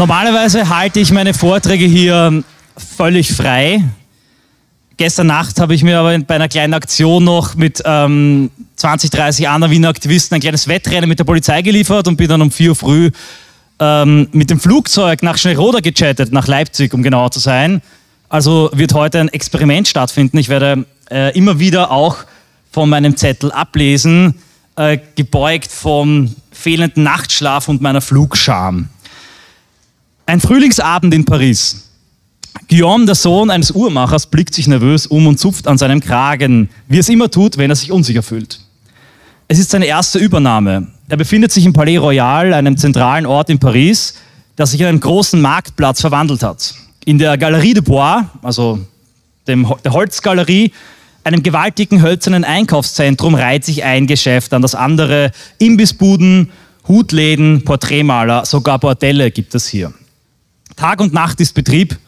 Normalerweise halte ich meine Vorträge hier völlig frei. Gestern Nacht habe ich mir aber bei einer kleinen Aktion noch mit ähm, 20, 30 anderen Wiener Aktivisten ein kleines Wettrennen mit der Polizei geliefert und bin dann um 4 Uhr früh ähm, mit dem Flugzeug nach Schneeroda gechattet, nach Leipzig, um genauer zu sein. Also wird heute ein Experiment stattfinden. Ich werde äh, immer wieder auch von meinem Zettel ablesen, äh, gebeugt vom fehlenden Nachtschlaf und meiner Flugscham. Ein Frühlingsabend in Paris. Guillaume, der Sohn eines Uhrmachers, blickt sich nervös um und zupft an seinem Kragen, wie es immer tut, wenn er sich unsicher fühlt. Es ist seine erste Übernahme. Er befindet sich im Palais Royal, einem zentralen Ort in Paris, das sich in einen großen Marktplatz verwandelt hat. In der Galerie de Bois, also dem, der Holzgalerie, einem gewaltigen hölzernen Einkaufszentrum, reiht sich ein Geschäft an das andere. Imbissbuden, Hutläden, Porträtmaler, sogar Bordelle gibt es hier. Tag und Nacht ist Betrieb.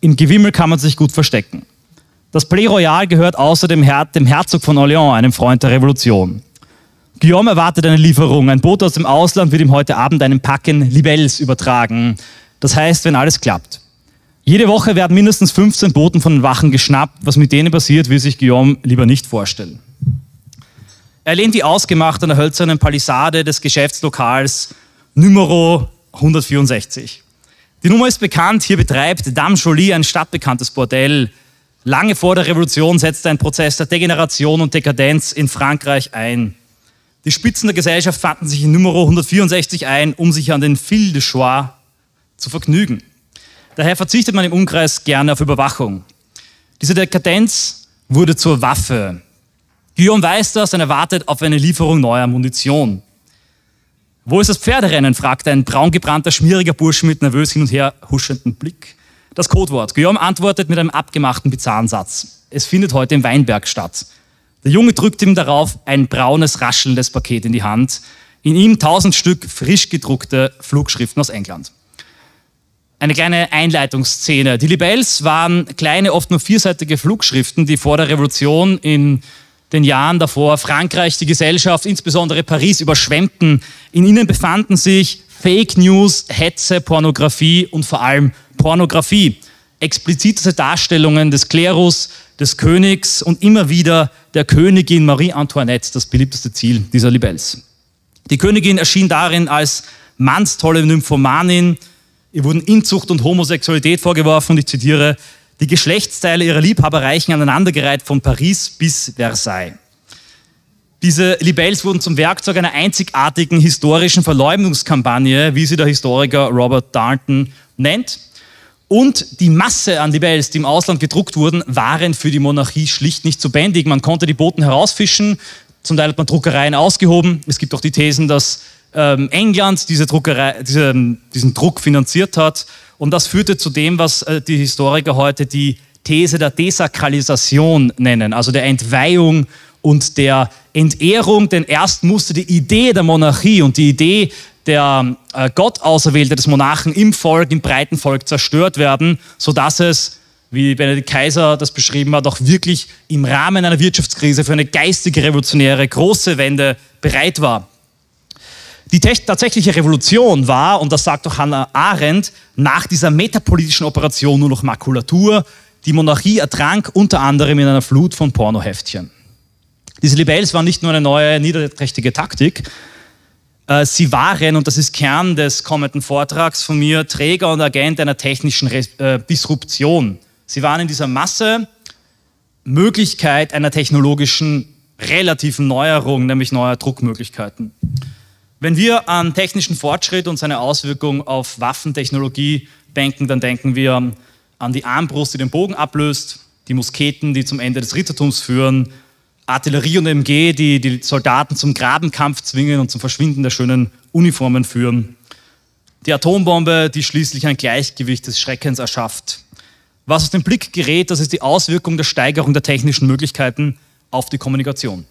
Im Gewimmel kann man sich gut verstecken. Das Palais Royal gehört außerdem dem Herzog von Orléans, einem Freund der Revolution. Guillaume erwartet eine Lieferung. Ein Boot aus dem Ausland wird ihm heute Abend einen Packen Libelles übertragen. Das heißt, wenn alles klappt. Jede Woche werden mindestens 15 Boten von den Wachen geschnappt. Was mit denen passiert, will sich Guillaume lieber nicht vorstellen. Er lehnt wie ausgemacht an der hölzernen Palisade des Geschäftslokals Numero 164. Die Nummer ist bekannt, hier betreibt Dame Jolie ein stadtbekanntes Bordell. Lange vor der Revolution setzte ein Prozess der Degeneration und Dekadenz in Frankreich ein. Die Spitzen der Gesellschaft fanden sich in Nummer 164 ein, um sich an den Fil de Choix zu vergnügen. Daher verzichtet man im Umkreis gerne auf Überwachung. Diese Dekadenz wurde zur Waffe. Guillaume weiß das und erwartet auf eine Lieferung neuer Munition. Wo ist das Pferderennen? fragt ein braungebrannter, schmieriger Bursche mit nervös hin und her huschendem Blick. Das Codewort. Guillaume antwortet mit einem abgemachten bizarren Satz. Es findet heute im Weinberg statt. Der Junge drückt ihm darauf ein braunes, raschelndes Paket in die Hand. In ihm tausend Stück frisch gedruckte Flugschriften aus England. Eine kleine Einleitungsszene. Die Libelles waren kleine, oft nur vierseitige Flugschriften, die vor der Revolution in den Jahren davor Frankreich, die Gesellschaft, insbesondere Paris überschwemmten. In ihnen befanden sich Fake News, Hetze, Pornografie und vor allem Pornografie. Explizite Darstellungen des Klerus, des Königs und immer wieder der Königin Marie Antoinette, das beliebteste Ziel dieser Libelles. Die Königin erschien darin als mannstolle Nymphomanin. Ihr wurden Inzucht und Homosexualität vorgeworfen ich zitiere, die Geschlechtsteile ihrer Liebhaber reichen aneinandergereiht von Paris bis Versailles. Diese Libelles wurden zum Werkzeug einer einzigartigen historischen Verleumdungskampagne, wie sie der Historiker Robert Darnton nennt. Und die Masse an Libelles, die im Ausland gedruckt wurden, waren für die Monarchie schlicht nicht zu bändigen. Man konnte die Boten herausfischen, zum Teil hat man Druckereien ausgehoben. Es gibt auch die Thesen, dass ähm, England diese Druckerei, diese, diesen Druck finanziert hat und das führte zu dem, was äh, die Historiker heute die These der Desakralisation nennen, also der Entweihung und der Entehrung, denn erst musste die Idee der Monarchie und die Idee der äh, Gottauserwählte des Monarchen im Volk, im breiten Volk zerstört werden, sodass es, wie Benedikt Kaiser das beschrieben hat, auch wirklich im Rahmen einer Wirtschaftskrise für eine geistige revolutionäre große Wende bereit war. Die tatsächliche Revolution war, und das sagt auch Hannah Arendt, nach dieser metapolitischen Operation nur noch Makulatur. Die Monarchie ertrank unter anderem in einer Flut von Pornoheftchen. Diese Libelles waren nicht nur eine neue niederträchtige Taktik, äh, sie waren, und das ist Kern des kommenden Vortrags von mir, Träger und Agent einer technischen äh, Disruption. Sie waren in dieser Masse Möglichkeit einer technologischen relativen Neuerung, nämlich neuer Druckmöglichkeiten. Wenn wir an technischen Fortschritt und seine Auswirkungen auf Waffentechnologie denken, dann denken wir an die Armbrust, die den Bogen ablöst, die Musketen, die zum Ende des Rittertums führen, Artillerie und MG, die die Soldaten zum Grabenkampf zwingen und zum Verschwinden der schönen Uniformen führen. Die Atombombe, die schließlich ein Gleichgewicht des Schreckens erschafft. Was aus dem Blick gerät, das ist die Auswirkung der Steigerung der technischen Möglichkeiten auf die Kommunikation.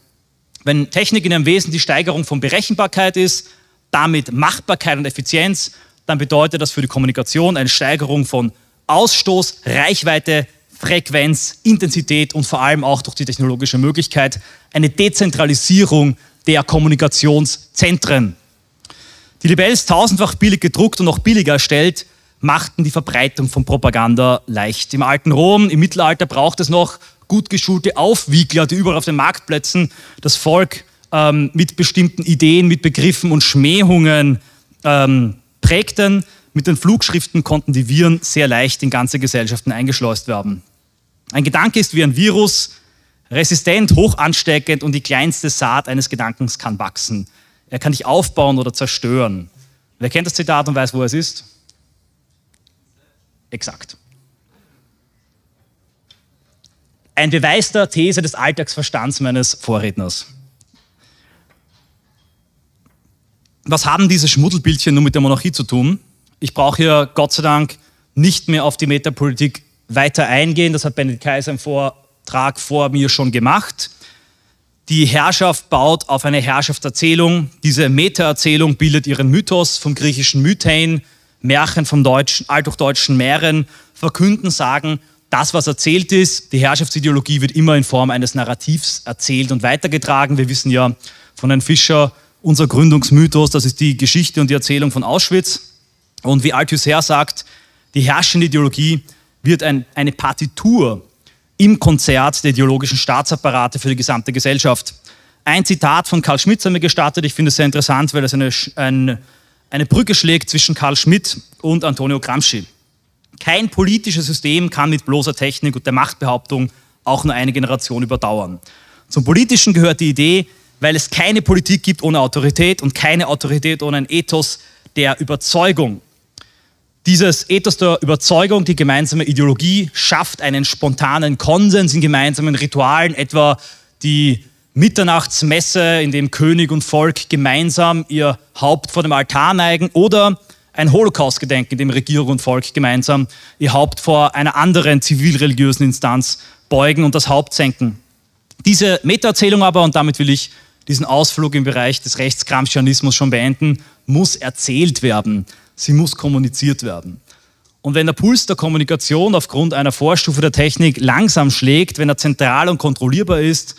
Wenn Technik in ihrem Wesen die Steigerung von Berechenbarkeit ist, damit Machbarkeit und Effizienz, dann bedeutet das für die Kommunikation eine Steigerung von Ausstoß, Reichweite, Frequenz, Intensität und vor allem auch durch die technologische Möglichkeit eine Dezentralisierung der Kommunikationszentren. Die Libelle ist tausendfach billig gedruckt und noch billiger erstellt, machten die Verbreitung von Propaganda leicht. Im alten Rom, im Mittelalter braucht es noch gut geschulte Aufwiegler, die überall auf den Marktplätzen das Volk ähm, mit bestimmten Ideen, mit Begriffen und Schmähungen ähm, prägten. Mit den Flugschriften konnten die Viren sehr leicht in ganze Gesellschaften eingeschleust werden. Ein Gedanke ist wie ein Virus, resistent, hoch ansteckend und die kleinste Saat eines Gedankens kann wachsen. Er kann dich aufbauen oder zerstören. Wer kennt das Zitat und weiß, wo es ist? Exakt. Ein Beweis der These des Alltagsverstands meines Vorredners. Was haben diese Schmuddelbildchen nun mit der Monarchie zu tun? Ich brauche hier Gott sei Dank nicht mehr auf die Metapolitik weiter eingehen. Das hat Benedikt Kaiser im Vortrag vor mir schon gemacht. Die Herrschaft baut auf eine Herrschaftserzählung. Diese Meta-Erzählung bildet ihren Mythos vom griechischen Mythein, Märchen vom deutschen, althochdeutschen Mähren, verkünden, sagen, das, was erzählt ist, die Herrschaftsideologie wird immer in Form eines Narrativs erzählt und weitergetragen. Wir wissen ja von Herrn Fischer, unser Gründungsmythos, das ist die Geschichte und die Erzählung von Auschwitz. Und wie Althusser sagt, die herrschende Ideologie wird ein, eine Partitur im Konzert der ideologischen Staatsapparate für die gesamte Gesellschaft. Ein Zitat von Karl Schmidt haben wir gestartet. Ich finde es sehr interessant, weil es eine, ein, eine Brücke schlägt zwischen Karl Schmidt und Antonio Gramsci. Kein politisches System kann mit bloßer Technik und der Machtbehauptung auch nur eine Generation überdauern. Zum Politischen gehört die Idee, weil es keine Politik gibt ohne Autorität und keine Autorität ohne ein Ethos der Überzeugung. Dieses Ethos der Überzeugung, die gemeinsame Ideologie, schafft einen spontanen Konsens in gemeinsamen Ritualen, etwa die Mitternachtsmesse, in dem König und Volk gemeinsam ihr Haupt vor dem Altar neigen, oder ein Holocaust-Gedenken, in dem Regierung und Volk gemeinsam ihr Haupt vor einer anderen zivilreligiösen Instanz beugen und das Haupt senken. Diese Metaerzählung aber, und damit will ich diesen Ausflug im Bereich des Rechtskramschianismus schon beenden, muss erzählt werden sie muss kommuniziert werden. Und wenn der Puls der Kommunikation aufgrund einer Vorstufe der Technik langsam schlägt, wenn er zentral und kontrollierbar ist,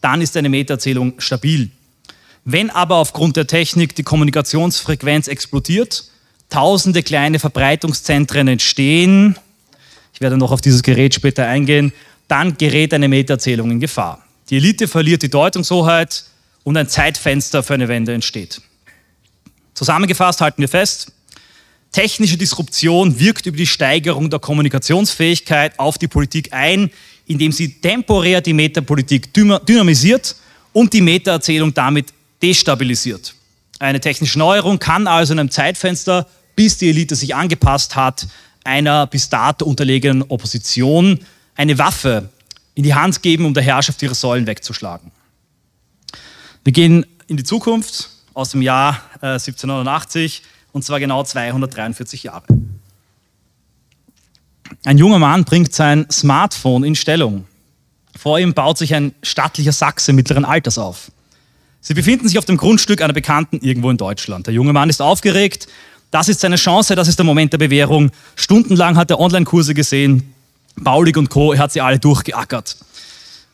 dann ist eine Metaerzählung stabil. Wenn aber aufgrund der Technik die Kommunikationsfrequenz explodiert, tausende kleine Verbreitungszentren entstehen, ich werde noch auf dieses Gerät später eingehen, dann gerät eine Metaerzählung in Gefahr. Die Elite verliert die Deutungshoheit und ein Zeitfenster für eine Wende entsteht. Zusammengefasst halten wir fest, Technische Disruption wirkt über die Steigerung der Kommunikationsfähigkeit auf die Politik ein, indem sie temporär die Metapolitik dynamisiert und die Metaerzählung damit destabilisiert. Eine technische Neuerung kann also in einem Zeitfenster, bis die Elite sich angepasst hat, einer bis dato unterlegenen Opposition eine Waffe in die Hand geben, um der Herrschaft ihre Säulen wegzuschlagen. Wir gehen in die Zukunft aus dem Jahr äh, 1789 und zwar genau 243 Jahre. Ein junger Mann bringt sein Smartphone in Stellung. Vor ihm baut sich ein stattlicher Sachse mittleren Alters auf. Sie befinden sich auf dem Grundstück einer Bekannten irgendwo in Deutschland. Der junge Mann ist aufgeregt. Das ist seine Chance, das ist der Moment der Bewährung. Stundenlang hat er Online-Kurse gesehen. Baulig und Co., er hat sie alle durchgeackert.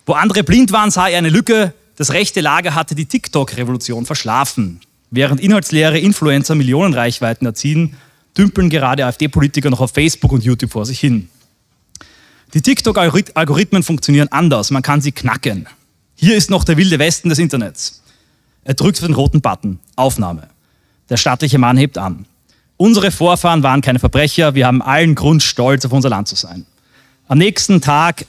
Wo andere blind waren, sah er eine Lücke. Das rechte Lager hatte die TikTok-Revolution verschlafen. Während inhaltsleere Influencer Millionenreichweiten erzielen, dümpeln gerade AfD-Politiker noch auf Facebook und YouTube vor sich hin. Die TikTok-Algorithmen funktionieren anders, man kann sie knacken. Hier ist noch der wilde Westen des Internets. Er drückt den roten Button, Aufnahme. Der stattliche Mann hebt an. Unsere Vorfahren waren keine Verbrecher, wir haben allen Grund, stolz auf unser Land zu sein. Am nächsten Tag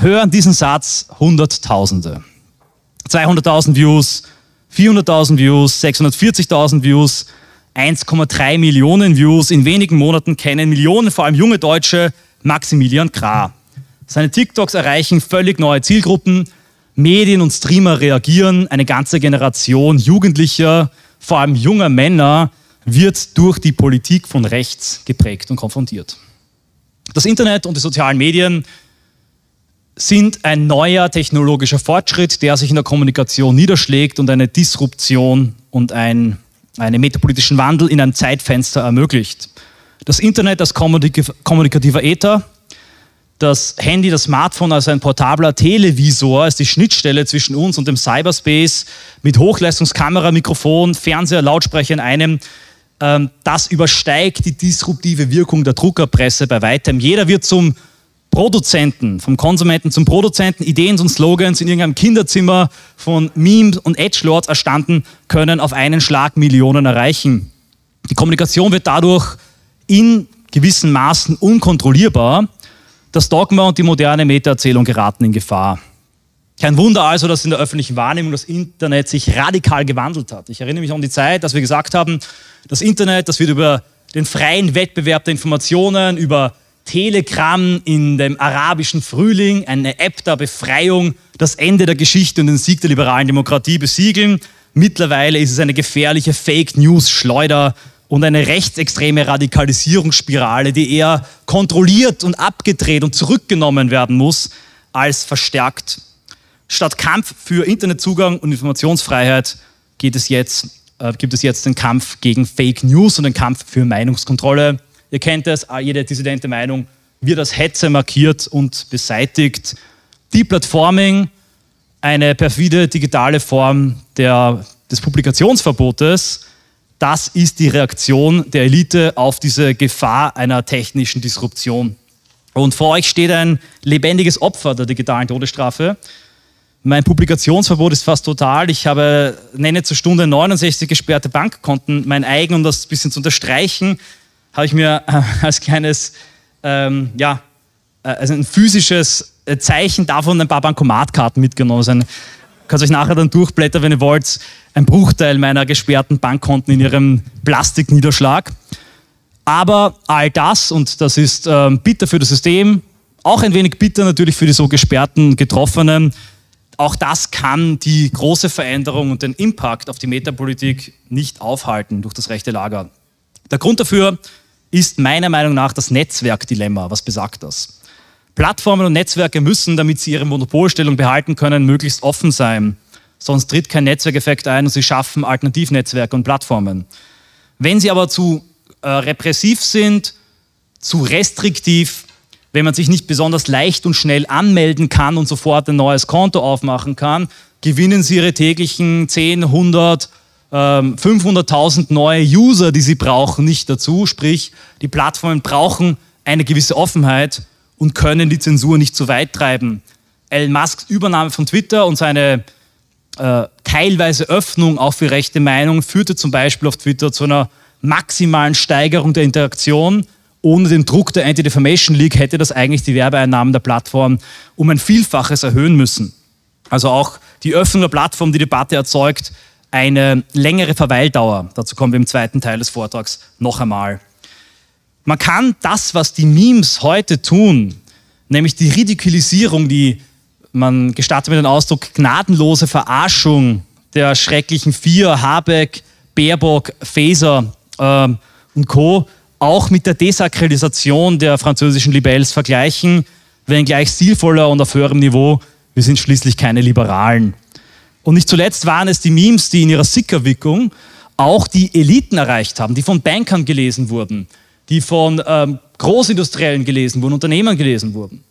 hören diesen Satz Hunderttausende. 200.000 Views, 400.000 Views, 640.000 Views, 1,3 Millionen Views. In wenigen Monaten kennen Millionen, vor allem junge Deutsche, Maximilian Krah. Seine TikToks erreichen völlig neue Zielgruppen. Medien und Streamer reagieren. Eine ganze Generation Jugendlicher, vor allem junger Männer, wird durch die Politik von rechts geprägt und konfrontiert. Das Internet und die sozialen Medien sind ein neuer technologischer Fortschritt, der sich in der Kommunikation niederschlägt und eine Disruption und ein, einen metapolitischen Wandel in einem Zeitfenster ermöglicht. Das Internet als kommunikativer Äther, das Handy, das Smartphone als ein portabler Televisor, als die Schnittstelle zwischen uns und dem Cyberspace mit Hochleistungskamera, Mikrofon, Fernseher, Lautsprecher in einem, das übersteigt die disruptive Wirkung der Druckerpresse bei weitem. Jeder wird zum Produzenten, vom Konsumenten zum Produzenten, Ideen und Slogans in irgendeinem Kinderzimmer von Memes und Edgelords erstanden, können auf einen Schlag Millionen erreichen. Die Kommunikation wird dadurch in gewissen Maßen unkontrollierbar. Das Dogma und die moderne Metaerzählung geraten in Gefahr. Kein Wunder also, dass in der öffentlichen Wahrnehmung das Internet sich radikal gewandelt hat. Ich erinnere mich an die Zeit, dass wir gesagt haben, das Internet, das wird über den freien Wettbewerb der Informationen, über Telegram in dem arabischen Frühling, eine App der Befreiung, das Ende der Geschichte und den Sieg der liberalen Demokratie besiegeln. Mittlerweile ist es eine gefährliche Fake News-Schleuder und eine rechtsextreme Radikalisierungsspirale, die eher kontrolliert und abgedreht und zurückgenommen werden muss, als verstärkt. Statt Kampf für Internetzugang und Informationsfreiheit geht es jetzt, äh, gibt es jetzt den Kampf gegen Fake News und den Kampf für Meinungskontrolle. Ihr kennt es, jede dissidente Meinung wird als Hetze markiert und beseitigt. Deplatforming, eine perfide digitale Form der, des Publikationsverbotes, das ist die Reaktion der Elite auf diese Gefahr einer technischen Disruption. Und vor euch steht ein lebendiges Opfer der digitalen Todesstrafe. Mein Publikationsverbot ist fast total. Ich habe, nenne zur Stunde 69 gesperrte Bankkonten, mein eigen, um das ein bisschen zu unterstreichen habe ich mir äh, als kleines, ähm, ja, äh, also ein physisches äh, Zeichen davon ein paar Bankomatkarten mitgenommen. Also könnt euch nachher dann durchblättern, wenn ihr wollt, ein Bruchteil meiner gesperrten Bankkonten in ihrem Plastikniederschlag. Aber all das, und das ist ähm, bitter für das System, auch ein wenig bitter natürlich für die so gesperrten Getroffenen, auch das kann die große Veränderung und den Impact auf die Metapolitik nicht aufhalten durch das rechte Lager. Der Grund dafür ist meiner Meinung nach das Netzwerkdilemma. Was besagt das? Plattformen und Netzwerke müssen, damit sie ihre Monopolstellung behalten können, möglichst offen sein. Sonst tritt kein Netzwerkeffekt ein und sie schaffen Alternativnetzwerke und Plattformen. Wenn sie aber zu äh, repressiv sind, zu restriktiv, wenn man sich nicht besonders leicht und schnell anmelden kann und sofort ein neues Konto aufmachen kann, gewinnen sie ihre täglichen 10, 100, 500.000 ähm, neue User, die sie brauchen, nicht dazu. Sprich, die Plattformen brauchen eine gewisse Offenheit und können die Zensur nicht zu weit treiben. Elon Musks Übernahme von Twitter und seine äh, teilweise Öffnung auch für rechte Meinung führte zum Beispiel auf Twitter zu einer maximalen Steigerung der Interaktion. Ohne den Druck der Anti-Defamation League hätte das eigentlich die Werbeeinnahmen der Plattform um ein Vielfaches erhöhen müssen. Also auch die Öffnung der Plattform, die Debatte erzeugt, eine längere Verweildauer. Dazu kommen wir im zweiten Teil des Vortrags noch einmal. Man kann das, was die Memes heute tun, nämlich die Ridikulisierung, die, man gestattet mir den Ausdruck, gnadenlose Verarschung der schrecklichen vier, Habeck, Baerbock, Faeser äh, und Co., auch mit der Desakralisation der französischen Libelles vergleichen, wenngleich stilvoller und auf höherem Niveau. Wir sind schließlich keine Liberalen. Und nicht zuletzt waren es die Memes, die in ihrer Sickerwirkung auch die Eliten erreicht haben, die von Bankern gelesen wurden, die von ähm, Großindustriellen gelesen wurden, Unternehmern gelesen wurden.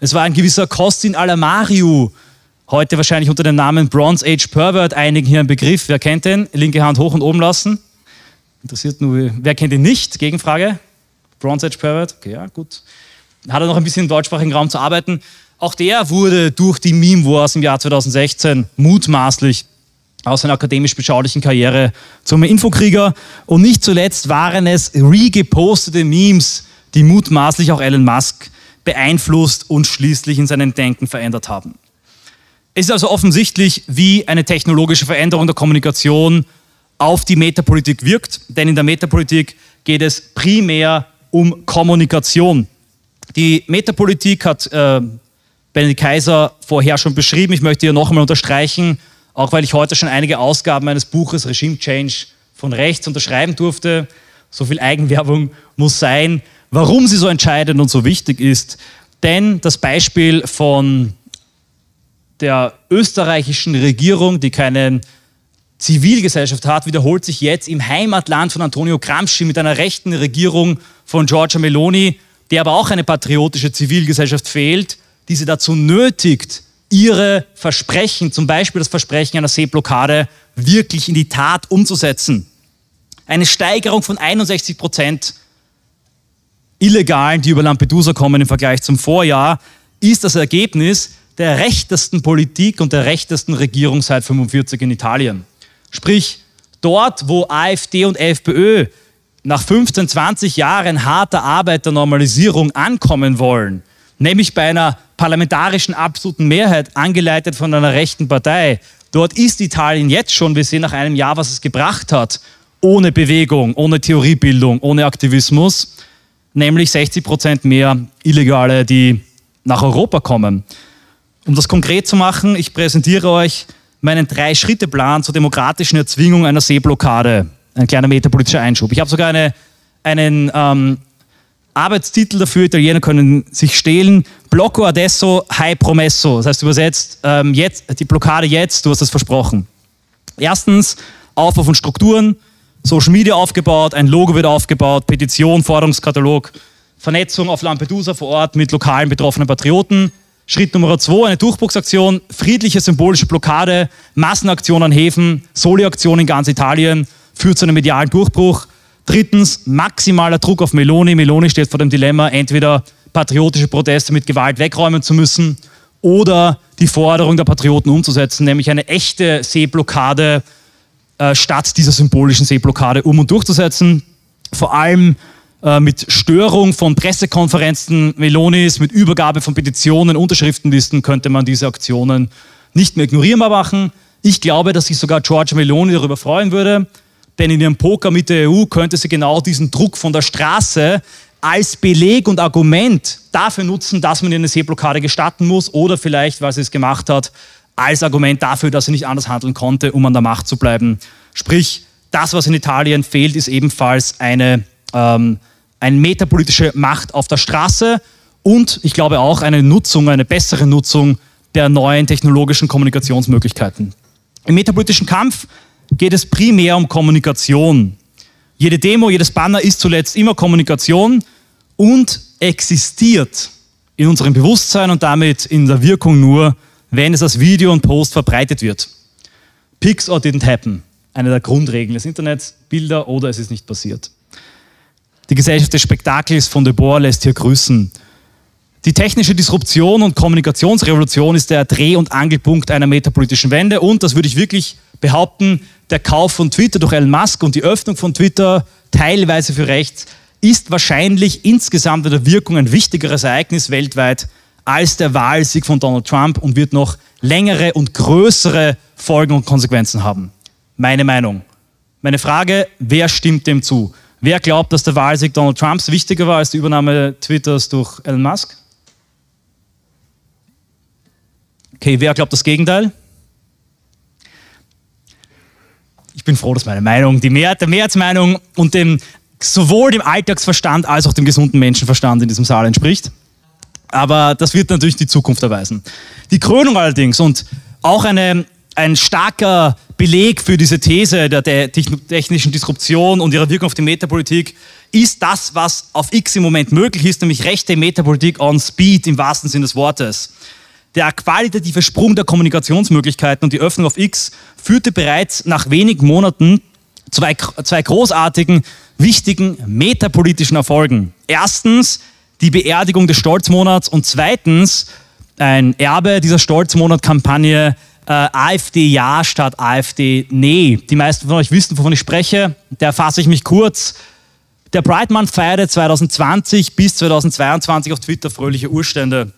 Es war ein gewisser Costin Alamariu, heute wahrscheinlich unter dem Namen Bronze Age Pervert, einigen hier ein Begriff. Wer kennt den? Linke Hand hoch und oben lassen. Interessiert nur, wer kennt ihn nicht? Gegenfrage. Bronze Age Pervert, okay, ja, gut. Hat er noch ein bisschen im deutschsprachigen Raum zu arbeiten. Auch der wurde durch die Meme Wars im Jahr 2016 mutmaßlich aus seiner akademisch beschaulichen Karriere zum Infokrieger. Und nicht zuletzt waren es regepostete Memes, die mutmaßlich auch Elon Musk beeinflusst und schließlich in seinem Denken verändert haben. Es ist also offensichtlich, wie eine technologische Veränderung der Kommunikation auf die Metapolitik wirkt, denn in der Metapolitik geht es primär um Kommunikation. Die Metapolitik hat äh, Benedikt Kaiser vorher schon beschrieben. Ich möchte hier noch einmal unterstreichen, auch weil ich heute schon einige Ausgaben meines Buches Regime Change von rechts unterschreiben durfte. So viel Eigenwerbung muss sein, warum sie so entscheidend und so wichtig ist. Denn das Beispiel von der österreichischen Regierung, die keine Zivilgesellschaft hat, wiederholt sich jetzt im Heimatland von Antonio Gramsci mit einer rechten Regierung von Giorgia Meloni, der aber auch eine patriotische Zivilgesellschaft fehlt die sie dazu nötigt, ihre Versprechen, zum Beispiel das Versprechen einer Seeblockade, wirklich in die Tat umzusetzen. eine Steigerung von 61 Prozent Illegalen, die über Lampedusa kommen im Vergleich zum Vorjahr, ist das Ergebnis der rechtesten Politik und der rechtesten Regierung seit 45 in Italien. Sprich, dort, wo AfD und FPÖ nach 15, 20 Jahren harter Arbeit der Normalisierung ankommen wollen, nämlich bei einer parlamentarischen absoluten Mehrheit, angeleitet von einer rechten Partei, dort ist Italien jetzt schon, wir sehen nach einem Jahr, was es gebracht hat, ohne Bewegung, ohne Theoriebildung, ohne Aktivismus, nämlich 60 Prozent mehr Illegale, die nach Europa kommen. Um das konkret zu machen, ich präsentiere euch meinen Drei-Schritte-Plan zur demokratischen Erzwingung einer Seeblockade. Ein kleiner metapolitischer Einschub. Ich habe sogar eine, einen ähm, Arbeitstitel dafür, Italiener können sich stehlen. Blocco adesso, hai promesso. Das heißt übersetzt, ähm, jetzt, die Blockade jetzt, du hast es versprochen. Erstens, Aufbau von Strukturen, Social Media aufgebaut, ein Logo wird aufgebaut, Petition, Forderungskatalog, Vernetzung auf Lampedusa vor Ort mit lokalen betroffenen Patrioten. Schritt Nummer zwei, eine Durchbruchsaktion, friedliche symbolische Blockade, Massenaktion an Häfen, Soli-Aktion in ganz Italien, führt zu einem medialen Durchbruch. Drittens, maximaler Druck auf Meloni. Meloni steht vor dem Dilemma, entweder patriotische Proteste mit Gewalt wegräumen zu müssen oder die Forderung der Patrioten umzusetzen, nämlich eine echte Seeblockade äh, statt dieser symbolischen Seeblockade um und durchzusetzen. Vor allem äh, mit Störung von Pressekonferenzen Melonis, mit Übergabe von Petitionen, Unterschriftenlisten könnte man diese Aktionen nicht mehr ignorierbar machen. Ich glaube, dass sich sogar George Meloni darüber freuen würde, denn in ihrem Poker mit der EU könnte sie genau diesen Druck von der Straße als Beleg und Argument dafür nutzen, dass man eine Seeblockade gestatten muss oder vielleicht, weil sie es gemacht hat, als Argument dafür, dass sie nicht anders handeln konnte, um an der Macht zu bleiben. Sprich, das, was in Italien fehlt, ist ebenfalls eine, ähm, eine metapolitische Macht auf der Straße und ich glaube auch eine Nutzung, eine bessere Nutzung der neuen technologischen Kommunikationsmöglichkeiten. Im metapolitischen Kampf geht es primär um Kommunikation. Jede Demo, jedes Banner ist zuletzt immer Kommunikation und existiert in unserem Bewusstsein und damit in der Wirkung nur, wenn es als Video und Post verbreitet wird. Pics or didn't happen. Eine der Grundregeln des Internets. Bilder oder es ist nicht passiert. Die Gesellschaft des Spektakels von De Boer lässt hier grüßen. Die technische Disruption und Kommunikationsrevolution ist der Dreh- und Angelpunkt einer metapolitischen Wende und, das würde ich wirklich behaupten, der Kauf von Twitter durch Elon Musk und die Öffnung von Twitter teilweise für rechts ist wahrscheinlich insgesamt in der Wirkung ein wichtigeres Ereignis weltweit als der Wahlsieg von Donald Trump und wird noch längere und größere Folgen und Konsequenzen haben. Meine Meinung. Meine Frage, wer stimmt dem zu? Wer glaubt, dass der Wahlsieg Donald Trumps wichtiger war als die Übernahme Twitters durch Elon Musk? Okay, wer glaubt das Gegenteil? Ich bin froh, dass meine Meinung, die Mehrheit der Mehrheitsmeinung und dem, sowohl dem Alltagsverstand als auch dem gesunden Menschenverstand in diesem Saal entspricht. Aber das wird natürlich die Zukunft erweisen. Die Krönung allerdings und auch eine, ein starker Beleg für diese These der, technischen Disruption und ihrer Wirkung auf die Metapolitik ist das, was auf X im Moment möglich ist, nämlich rechte Metapolitik on Speed im wahrsten Sinne des Wortes. Der qualitative Sprung der Kommunikationsmöglichkeiten und die Öffnung auf X führte bereits nach wenigen Monaten zu zwei, zwei großartigen, wichtigen metapolitischen Erfolgen. Erstens die Beerdigung des Stolzmonats und zweitens ein Erbe dieser Stolzmonat-Kampagne äh, AfD ja statt AfD nee. Die meisten von euch wissen, wovon ich spreche. Da fasse ich mich kurz. Der Pride Month feierte 2020 bis 2022 auf Twitter fröhliche Urstände.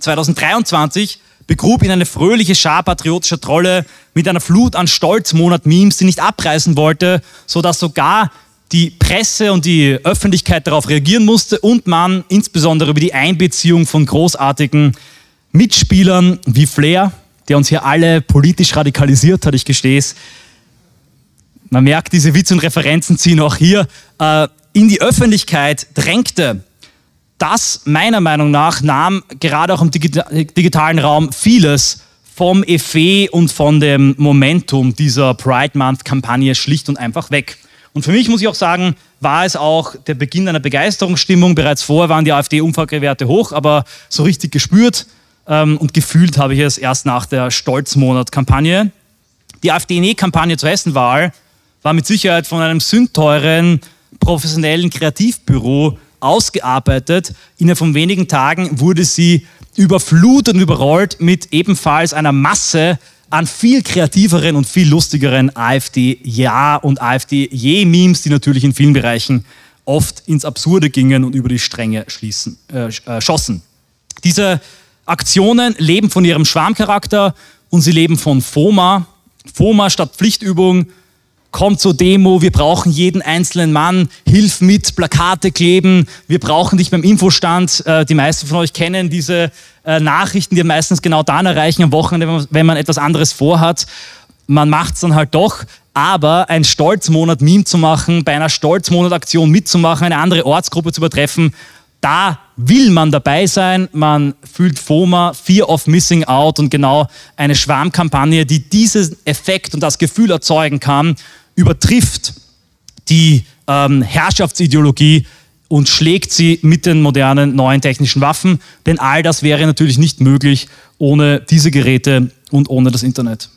2023 begrub ihn eine fröhliche Schar patriotischer Trolle mit einer Flut an Stolzmonat-Memes, die nicht abreißen wollte, sodass sogar die Presse und die Öffentlichkeit darauf reagieren musste und man insbesondere über die Einbeziehung von großartigen Mitspielern wie Flair, der uns hier alle politisch radikalisiert hat, ich gestehe es. Man merkt, diese Witze und Referenzen ziehen auch hier äh, in die Öffentlichkeit drängte. Das meiner Meinung nach nahm gerade auch im digitalen Raum vieles vom Effet und von dem Momentum dieser Pride Month Kampagne schlicht und einfach weg. Und für mich muss ich auch sagen, war es auch der Beginn einer Begeisterungsstimmung. Bereits vorher waren die AfD-Umfragewerte hoch, aber so richtig gespürt ähm, und gefühlt habe ich es erst nach der Stolzmonat-Kampagne. Die AfD-Nee-Kampagne zur Hessenwahl war mit Sicherheit von einem sündteuren, professionellen Kreativbüro ausgearbeitet. Innerhalb von wenigen Tagen wurde sie überflutet und überrollt mit ebenfalls einer Masse an viel kreativeren und viel lustigeren AfD-Ja- und AfD-Je-Memes, die natürlich in vielen Bereichen oft ins Absurde gingen und über die Stränge schließen, äh, äh, schossen. Diese Aktionen leben von ihrem Schwarmcharakter und sie leben von FOMA. FOMA statt Pflichtübung, kommt zur Demo, wir brauchen jeden einzelnen Mann, hilf mit, Plakate kleben, wir brauchen dich beim Infostand. Äh, die meisten von euch kennen diese äh, Nachrichten, die meistens genau dann erreichen am Wochenende, wenn man etwas anderes vorhat. Man macht es dann halt doch, aber ein Stolzmonat-Meme zu machen, bei einer Stolzmonat-Aktion mitzumachen, eine andere Ortsgruppe zu übertreffen, da will man dabei sein, man fühlt FOMA, Fear of Missing Out und genau eine Schwarmkampagne, die diesen Effekt und das Gefühl erzeugen kann, übertrifft die ähm, Herrschaftsideologie und schlägt sie mit den modernen neuen technischen Waffen. Denn all das wäre natürlich nicht möglich ohne diese Geräte und ohne das Internet.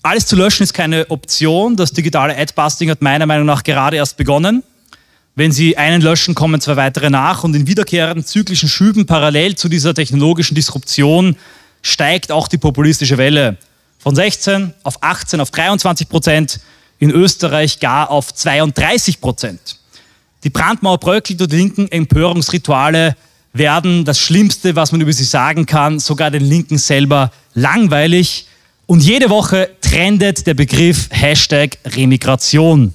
Alles zu löschen ist keine Option. Das digitale Adbusting hat meiner Meinung nach gerade erst begonnen. Wenn Sie einen löschen, kommen zwei weitere nach und in wiederkehrenden zyklischen Schüben parallel zu dieser technologischen Disruption steigt auch die populistische Welle. Von 16 auf 18 auf 23 Prozent, in Österreich gar auf 32 Prozent. Die Brandmauer bröckelt und die linken Empörungsrituale werden das Schlimmste, was man über sie sagen kann, sogar den Linken selber langweilig. Und jede Woche trendet der Begriff Hashtag Remigration.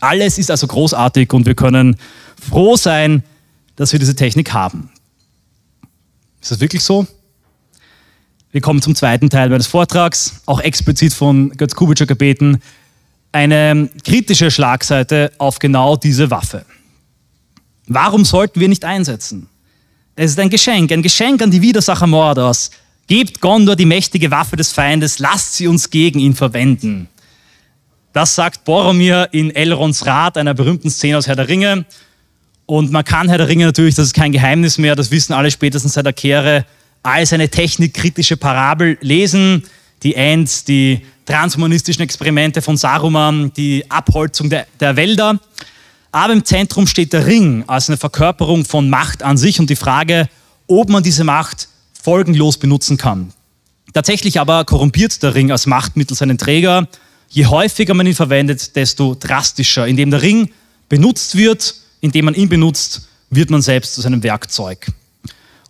Alles ist also großartig und wir können froh sein, dass wir diese Technik haben. Ist das wirklich so? Wir kommen zum zweiten Teil meines Vortrags, auch explizit von Götz Kubitschek gebeten, eine kritische Schlagseite auf genau diese Waffe. Warum sollten wir nicht einsetzen? Es ist ein Geschenk, ein Geschenk an die Widersacher Mordors. Gebt Gondor die mächtige Waffe des Feindes, lasst sie uns gegen ihn verwenden. Das sagt Boromir in Elrons Rat, einer berühmten Szene aus Herr der Ringe. Und man kann Herr der Ringe natürlich, das ist kein Geheimnis mehr, das wissen alle spätestens seit der Kehre, als eine technikkritische Parabel lesen. Die Ents, die transhumanistischen Experimente von Saruman, die Abholzung der, der Wälder. Aber im Zentrum steht der Ring als eine Verkörperung von Macht an sich und die Frage, ob man diese Macht folgenlos benutzen kann. Tatsächlich aber korrumpiert der Ring als Machtmittel seinen Träger. Je häufiger man ihn verwendet, desto drastischer. Indem der Ring benutzt wird, indem man ihn benutzt, wird man selbst zu seinem Werkzeug.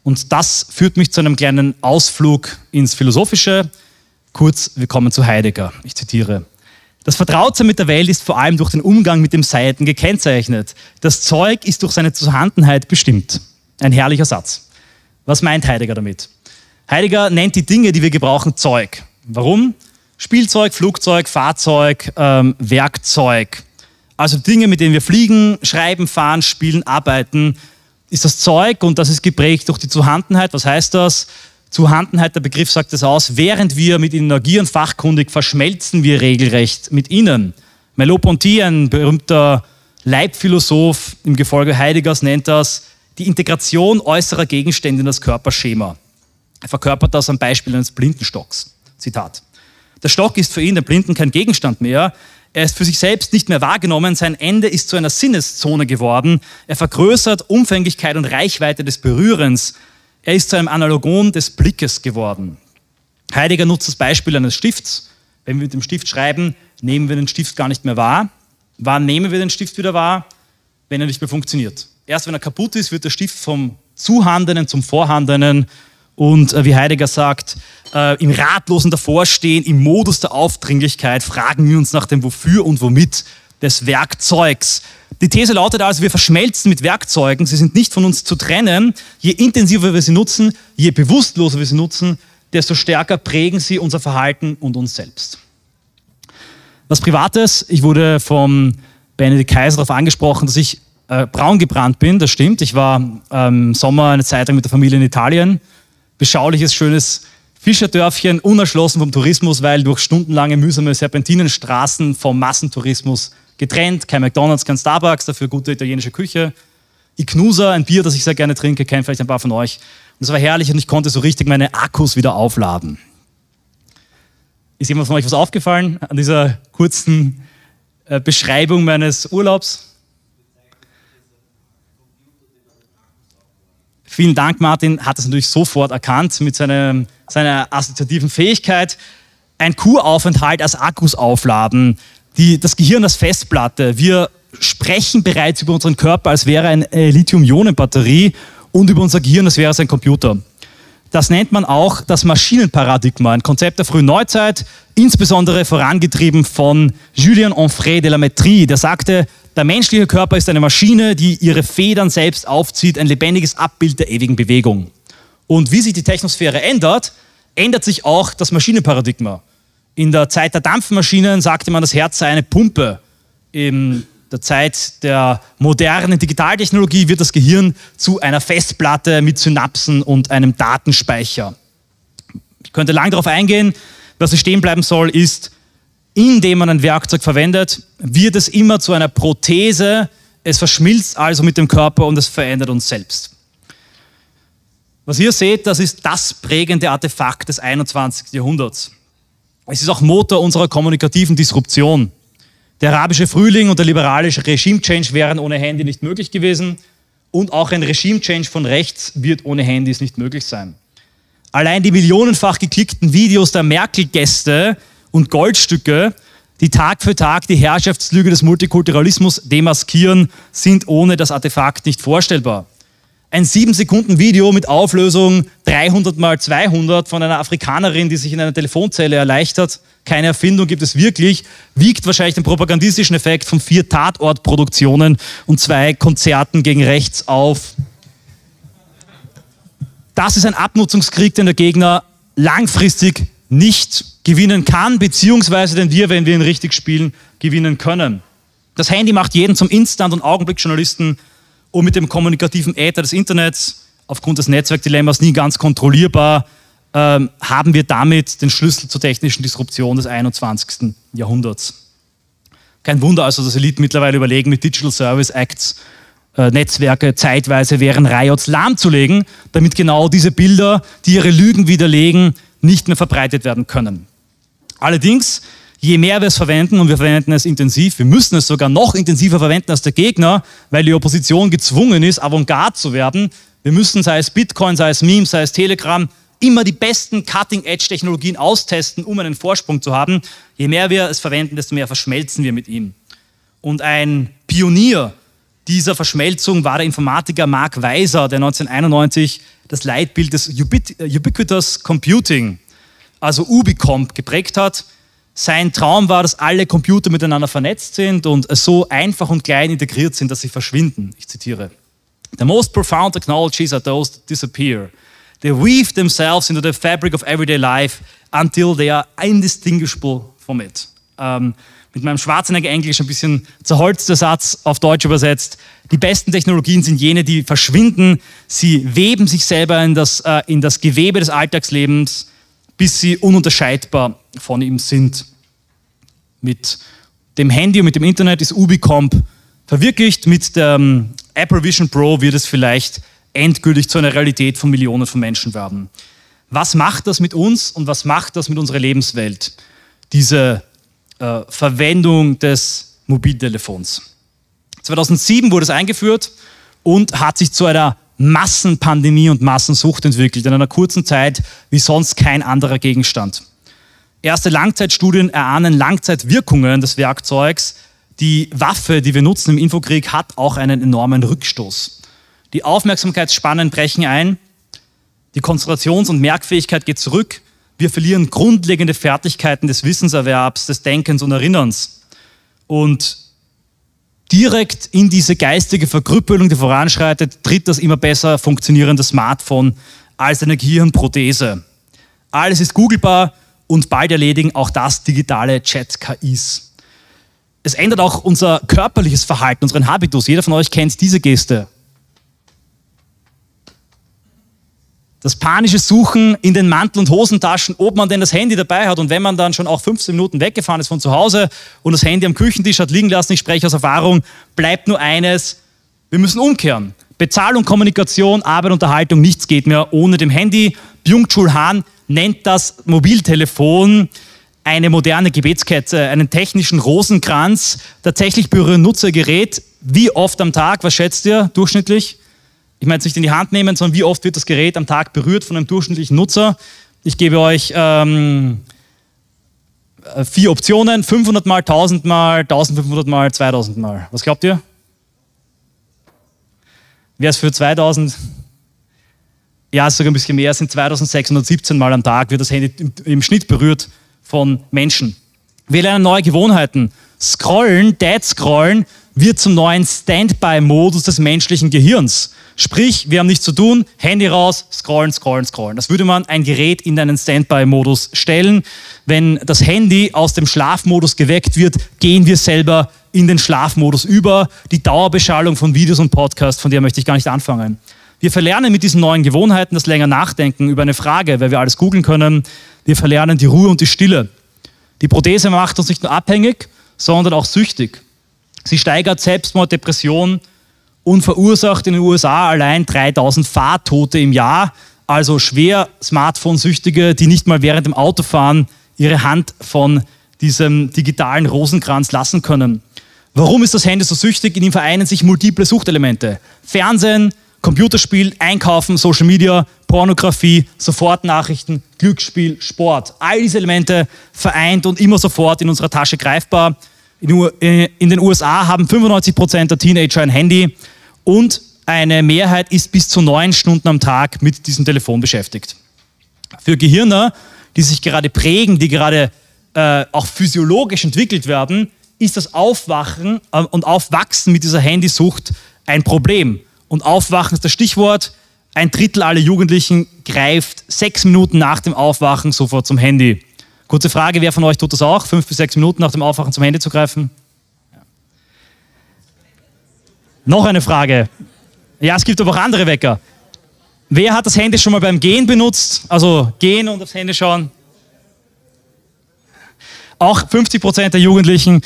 Und das führt mich zu einem kleinen Ausflug ins Philosophische. Kurz, wir kommen zu Heidegger. Ich zitiere. Das Vertrautsein mit der Welt ist vor allem durch den Umgang mit dem Seiten gekennzeichnet. Das Zeug ist durch seine Zuhandenheit bestimmt. Ein herrlicher Satz. Was meint Heidegger damit? Heidegger nennt die Dinge, die wir gebrauchen, Zeug. Warum? Spielzeug, Flugzeug, Fahrzeug, ähm, Werkzeug. Also Dinge, mit denen wir fliegen, schreiben, fahren, spielen, arbeiten, ist das Zeug und das ist geprägt durch die Zuhandenheit. Was heißt das? Zuhandenheit, der Begriff sagt es aus, während wir mit ihnen agieren, fachkundig, verschmelzen wir regelrecht mit ihnen. Merleau-Ponty, ein berühmter Leibphilosoph im Gefolge Heideggers, nennt das die Integration äußerer Gegenstände in das Körperschema. Er verkörpert das am Beispiel eines Blindenstocks. Zitat. Der Stock ist für ihn, der Blinden, kein Gegenstand mehr, er ist für sich selbst nicht mehr wahrgenommen. Sein Ende ist zu einer Sinneszone geworden. Er vergrößert Umfänglichkeit und Reichweite des Berührens. Er ist zu einem Analogon des Blickes geworden. Heidegger nutzt das Beispiel eines Stifts. Wenn wir mit dem Stift schreiben, nehmen wir den Stift gar nicht mehr wahr. Wann nehmen wir den Stift wieder wahr? Wenn er nicht mehr funktioniert. Erst wenn er kaputt ist, wird der Stift vom Zuhandenen zum Vorhandenen und äh, wie Heidegger sagt, äh, im ratlosen Davorstehen, im Modus der Aufdringlichkeit fragen wir uns nach dem Wofür und Womit des Werkzeugs. Die These lautet also, wir verschmelzen mit Werkzeugen, sie sind nicht von uns zu trennen. Je intensiver wir sie nutzen, je bewusstloser wir sie nutzen, desto stärker prägen sie unser Verhalten und uns selbst. Was Privates, ich wurde vom Benedikt Kaiser darauf angesprochen, dass ich äh, braun gebrannt bin, das stimmt. Ich war im ähm, Sommer eine Zeit lang mit der Familie in Italien beschauliches, schönes Fischerdörfchen, unerschlossen vom Tourismus, weil durch stundenlange mühsame Serpentinenstraßen vom Massentourismus getrennt. Kein McDonalds, kein Starbucks, dafür gute italienische Küche. Iknusa, ein Bier, das ich sehr gerne trinke, kennen vielleicht ein paar von euch. Und es war herrlich und ich konnte so richtig meine Akkus wieder aufladen. Ist jemand von euch was aufgefallen an dieser kurzen äh, Beschreibung meines Urlaubs? Vielen Dank, Martin, hat es natürlich sofort erkannt mit seiner, seiner assoziativen Fähigkeit. Ein Kuraufenthalt als Akkus aufladen, die, das Gehirn als Festplatte. Wir sprechen bereits über unseren Körper, als wäre eine Lithium-Ionen-Batterie und über unser Gehirn, als wäre es ein Computer. Das nennt man auch das Maschinenparadigma, ein Konzept der frühen Neuzeit, insbesondere vorangetrieben von Julien Onfray de la Métrie, der sagte, der menschliche Körper ist eine Maschine, die ihre Federn selbst aufzieht, ein lebendiges Abbild der ewigen Bewegung. Und wie sich die Technosphäre ändert, ändert sich auch das Maschinenparadigma. In der Zeit der Dampfmaschinen sagte man, das Herz sei eine Pumpe. In der Zeit der modernen Digitaltechnologie wird das Gehirn zu einer Festplatte mit Synapsen und einem Datenspeicher. Ich könnte lang darauf eingehen. Was hier stehen bleiben soll, ist, indem man ein Werkzeug verwendet, wird es immer zu einer Prothese. Es verschmilzt also mit dem Körper und es verändert uns selbst. Was ihr seht, das ist das prägende Artefakt des 21. Jahrhunderts. Es ist auch Motor unserer kommunikativen Disruption. Der arabische Frühling und der liberale Regime-Change wären ohne Handy nicht möglich gewesen. Und auch ein Regime-Change von rechts wird ohne Handys nicht möglich sein. Allein die millionenfach geklickten Videos der Merkel-Gäste und Goldstücke, die Tag für Tag die Herrschaftslüge des Multikulturalismus demaskieren, sind ohne das Artefakt nicht vorstellbar ein 7-Sekunden-Video mit Auflösung 300 mal 200 von einer Afrikanerin, die sich in einer Telefonzelle erleichtert. Keine Erfindung gibt es wirklich, wiegt wahrscheinlich den propagandistischen Effekt von vier Tatortproduktionen und zwei Konzerten gegen rechts auf. Das ist ein Abnutzungskrieg, den der Gegner langfristig nicht gewinnen kann, beziehungsweise den wir, wenn wir ihn richtig spielen, gewinnen können. Das Handy macht jeden zum Instant- und Augenblickjournalisten und mit dem kommunikativen Äther des Internets, aufgrund des Netzwerkdilemmas nie ganz kontrollierbar, ähm, haben wir damit den Schlüssel zur technischen Disruption des 21. Jahrhunderts. Kein Wunder also, dass Eliten mittlerweile überlegen, mit Digital Service Acts äh, Netzwerke zeitweise während Riots lahmzulegen, damit genau diese Bilder, die ihre Lügen widerlegen, nicht mehr verbreitet werden können. Allerdings je mehr wir es verwenden, und wir verwenden es intensiv, wir müssen es sogar noch intensiver verwenden als der Gegner, weil die Opposition gezwungen ist, Avantgarde zu werden. Wir müssen, sei es Bitcoin, sei es Memes, sei es Telegram, immer die besten Cutting-Edge-Technologien austesten, um einen Vorsprung zu haben. Je mehr wir es verwenden, desto mehr verschmelzen wir mit ihm. Und ein Pionier dieser Verschmelzung war der Informatiker Mark Weiser, der 1991 das Leitbild des Ubiquitous Computing, also Ubicomp, geprägt hat. Sein Traum war, dass alle Computer miteinander vernetzt sind und so einfach und klein integriert sind, dass sie verschwinden. Ich zitiere. The most profound technologies are those that disappear. They weave themselves into the fabric of everyday life until they are indistinguishable from it. Ähm, mit meinem Schwarzenegger-Englisch ein bisschen zerholzter Satz auf Deutsch übersetzt. Die besten Technologien sind jene, die verschwinden. Sie weben sich selber in das, äh, in das Gewebe des Alltagslebens bis sie ununterscheidbar von ihm sind. Mit dem Handy und mit dem Internet ist Ubicomp verwirklicht. Mit der ähm, Apple Vision Pro wird es vielleicht endgültig zu einer Realität von Millionen von Menschen werden. Was macht das mit uns und was macht das mit unserer Lebenswelt? Diese äh, Verwendung des Mobiltelefons. 2007 wurde es eingeführt und hat sich zu einer Massenpandemie und Massensucht entwickelt in einer kurzen Zeit wie sonst kein anderer Gegenstand. Erste Langzeitstudien erahnen Langzeitwirkungen des Werkzeugs. Die Waffe, die wir nutzen im Infokrieg, hat auch einen enormen Rückstoß. Die Aufmerksamkeitsspannen brechen ein, die Konzentrations- und Merkfähigkeit geht zurück, wir verlieren grundlegende Fertigkeiten des Wissenserwerbs, des Denkens und Erinnerns. Und direkt in diese geistige Verkrüppelung, die voranschreitet, tritt das immer besser funktionierende Smartphone als eine Gehirnprothese. Alles ist googelbar und bald erledigen auch das digitale Chat-KIs. Es ändert auch unser körperliches Verhalten, unseren Habitus. Jeder von euch kennt diese Geste. Das panische Suchen in den Mantel- und Hosentaschen, ob man denn das Handy dabei hat. Und wenn man dann schon auch 15 Minuten weggefahren ist von zu Hause und das Handy am Küchentisch hat liegen lassen, ich spreche aus Erfahrung, bleibt nur eines, wir müssen umkehren. Bezahlung, Kommunikation, Arbeit, Unterhaltung, nichts geht mehr ohne dem Handy. Byung-Chul Han nennt das Mobiltelefon eine moderne Gebetskette, einen technischen Rosenkranz. Tatsächlich berühren Nutzergerät. Wie oft am Tag, was schätzt ihr durchschnittlich? Ich meine jetzt nicht in die Hand nehmen, sondern wie oft wird das Gerät am Tag berührt von einem durchschnittlichen Nutzer? Ich gebe euch ähm, äh, vier Optionen, 500 mal, 1000 mal, 1500 mal, 2000 mal. Was glaubt ihr? Wer ist für 2000? Ja, sogar ein bisschen mehr, es sind 2617 Mal am Tag, wird das Handy im Schnitt berührt von Menschen. Wir lernen neue Gewohnheiten. Scrollen, Dead Scrollen, wird zum neuen Standby-Modus des menschlichen Gehirns. Sprich, wir haben nichts zu tun, Handy raus, scrollen, scrollen, scrollen. Das würde man ein Gerät in einen Standby-Modus stellen. Wenn das Handy aus dem Schlafmodus geweckt wird, gehen wir selber in den Schlafmodus über. Die Dauerbeschallung von Videos und Podcasts, von der möchte ich gar nicht anfangen. Wir verlernen mit diesen neuen Gewohnheiten das länger Nachdenken über eine Frage, weil wir alles googeln können. Wir verlernen die Ruhe und die Stille. Die Prothese macht uns nicht nur abhängig, sondern auch süchtig. Sie steigert Selbstmord, Depression und verursacht in den USA allein 3000 Fahrtote im Jahr. Also schwer Smartphone-Süchtige, die nicht mal während dem Autofahren ihre Hand von diesem digitalen Rosenkranz lassen können. Warum ist das Handy so süchtig? In ihm vereinen sich multiple Suchtelemente. Fernsehen, Computerspiel, Einkaufen, Social Media, Pornografie, Sofortnachrichten, Glücksspiel, Sport. All diese Elemente vereint und immer sofort in unserer Tasche greifbar. Äh, in den USA haben 95% der Teenager ein Handy und eine Mehrheit ist bis zu neun Stunden am Tag mit diesem Telefon beschäftigt. Für Gehirne, die sich gerade prägen, die gerade äh, auch physiologisch entwickelt werden, ist das Aufwachen äh, und Aufwachsen mit dieser Handysucht ein Problem. Und Aufwachen ist das Stichwort. Ein Drittel aller Jugendlichen greift sechs Minuten nach dem Aufwachen sofort zum Handy. Kurze Frage, wer von euch tut das auch? Fünf bis sechs Minuten nach dem Aufwachen zum Handy zu greifen? Ja. Noch eine Frage. Ja, es gibt aber auch andere Wecker. Wer hat das Handy schon mal beim Gehen benutzt? Also gehen und aufs Handy schauen? Auch 50 Prozent der Jugendlichen.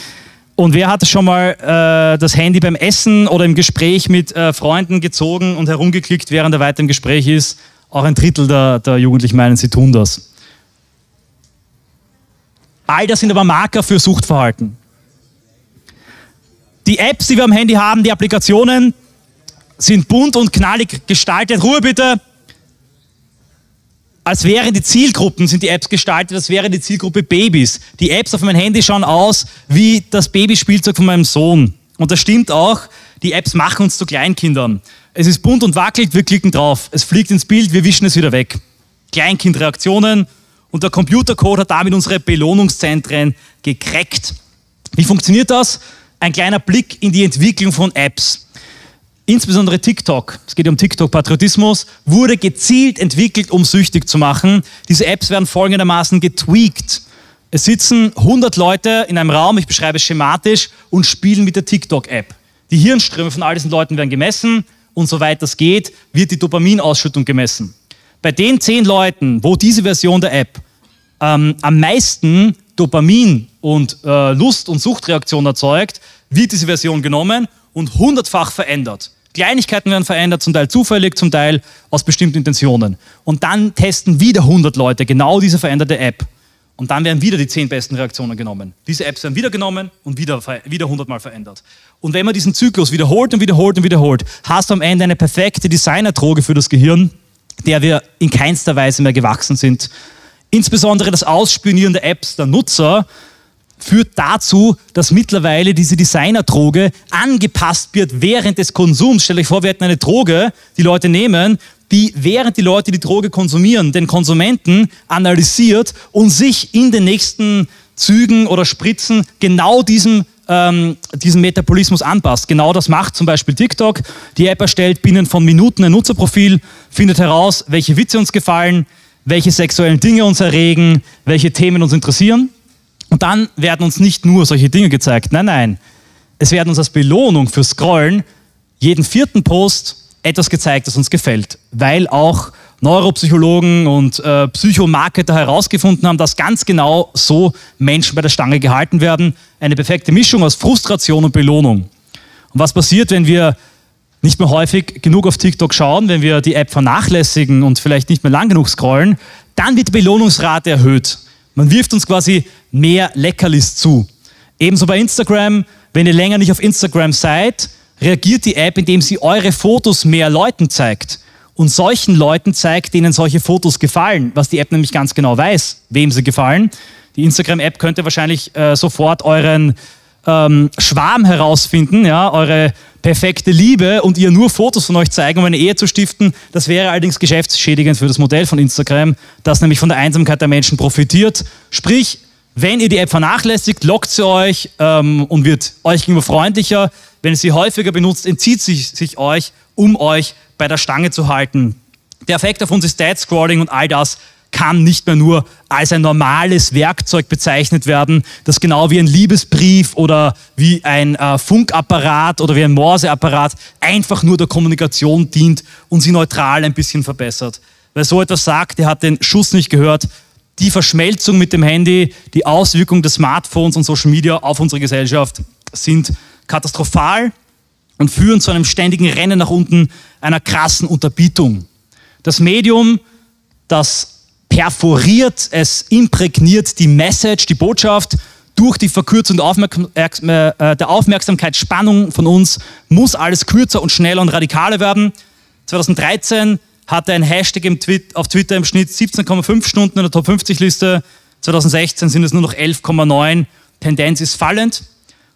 Und wer hat schon mal äh, das Handy beim Essen oder im Gespräch mit äh, Freunden gezogen und herumgeklickt, während er weiter im Gespräch ist? Auch ein Drittel der, der Jugendlichen meinen, sie tun das. All das sind aber Marker für Suchtverhalten. Die Apps, die wir am Handy haben, die Applikationen, sind bunt und knallig gestaltet. Ruhe bitte. Als wären die Zielgruppen, sind die Apps gestaltet, als wäre die Zielgruppe Babys. Die Apps auf meinem Handy schauen aus wie das Babyspielzeug von meinem Sohn. Und das stimmt auch, die Apps machen uns zu Kleinkindern. Es ist bunt und wackelt, wir klicken drauf. Es fliegt ins Bild, wir wischen es wieder weg. Kleinkindreaktionen, und der Computercode hat damit unsere Belohnungszentren gekreckt. Wie funktioniert das? Ein kleiner Blick in die Entwicklung von Apps. Insbesondere TikTok, es geht um TikTok-Patriotismus, wurde gezielt entwickelt, um süchtig zu machen. Diese Apps werden folgendermaßen getweakt. Es sitzen 100 Leute in einem Raum, ich beschreibe es schematisch, und spielen mit der TikTok-App. Die Hirnströme von all diesen Leuten werden gemessen und soweit das geht, wird die Dopaminausschüttung gemessen. Bei den zehn Leuten, wo diese Version der App ähm, am meisten Dopamin und äh, Lust- und Suchtreaktion erzeugt, wird diese Version genommen und hundertfach verändert. Kleinigkeiten werden verändert, zum Teil zufällig, zum Teil aus bestimmten Intentionen. Und dann testen wieder 100 Leute genau diese veränderte App. Und dann werden wieder die 10 besten Reaktionen genommen. Diese Apps werden wieder genommen und wieder, wieder 100 Mal verändert. Und wenn man diesen Zyklus wiederholt und wiederholt und wiederholt, hast du am Ende eine perfekte Designerdroge für das Gehirn, der wir in keinster Weise mehr gewachsen sind. Insbesondere das Ausspionieren der Apps der Nutzer führt dazu, dass mittlerweile diese Designerdroge angepasst wird während des Konsums. Stell euch vor, wir hätten eine Droge, die Leute nehmen, die während die Leute die Droge konsumieren, den Konsumenten analysiert und sich in den nächsten Zügen oder Spritzen genau diesem ähm, diesen Metabolismus anpasst. Genau das macht zum Beispiel TikTok. Die App erstellt binnen von Minuten ein Nutzerprofil, findet heraus, welche Witze uns gefallen, welche sexuellen Dinge uns erregen, welche Themen uns interessieren. Und dann werden uns nicht nur solche Dinge gezeigt. Nein, nein. Es werden uns als Belohnung für Scrollen jeden vierten Post etwas gezeigt, das uns gefällt. Weil auch Neuropsychologen und äh, Psychomarketer herausgefunden haben, dass ganz genau so Menschen bei der Stange gehalten werden. Eine perfekte Mischung aus Frustration und Belohnung. Und was passiert, wenn wir nicht mehr häufig genug auf TikTok schauen, wenn wir die App vernachlässigen und vielleicht nicht mehr lang genug scrollen, dann wird die Belohnungsrate erhöht. Man wirft uns quasi mehr Leckerlis zu. Ebenso bei Instagram, wenn ihr länger nicht auf Instagram seid, reagiert die App, indem sie eure Fotos mehr Leuten zeigt. Und solchen Leuten zeigt, denen solche Fotos gefallen, was die App nämlich ganz genau weiß, wem sie gefallen. Die Instagram-App könnte wahrscheinlich äh, sofort euren ähm, Schwarm herausfinden, ja, eure perfekte Liebe und ihr nur Fotos von euch zeigen, um eine Ehe zu stiften. Das wäre allerdings geschäftsschädigend für das Modell von Instagram, das nämlich von der Einsamkeit der Menschen profitiert. Sprich, wenn ihr die App vernachlässigt, lockt sie euch ähm, und wird euch gegenüber freundlicher. Wenn ihr sie häufiger benutzt, entzieht sie sich euch, um euch bei der Stange zu halten. Der Effekt auf uns ist Stat-Scrolling und all das kann nicht mehr nur als ein normales Werkzeug bezeichnet werden, das genau wie ein Liebesbrief oder wie ein äh, Funkapparat oder wie ein Morseapparat einfach nur der Kommunikation dient und sie neutral ein bisschen verbessert. Wer so etwas sagt, der hat den Schuss nicht gehört. Die Verschmelzung mit dem Handy, die Auswirkungen des Smartphones und Social Media auf unsere Gesellschaft sind katastrophal und führen zu einem ständigen Rennen nach unten, einer krassen Unterbietung. Das Medium, das perforiert, es imprägniert die Message, die Botschaft durch die Verkürzung der, äh, Aufmerksamkeitsspannung von uns muss alles kürzer und schneller und radikaler werden. 2013 hatte ein Hashtag auf Twitter im Schnitt 17,5 Stunden in der Top 50 Liste. 2016 sind es nur noch 11,9. Tendenz ist fallend.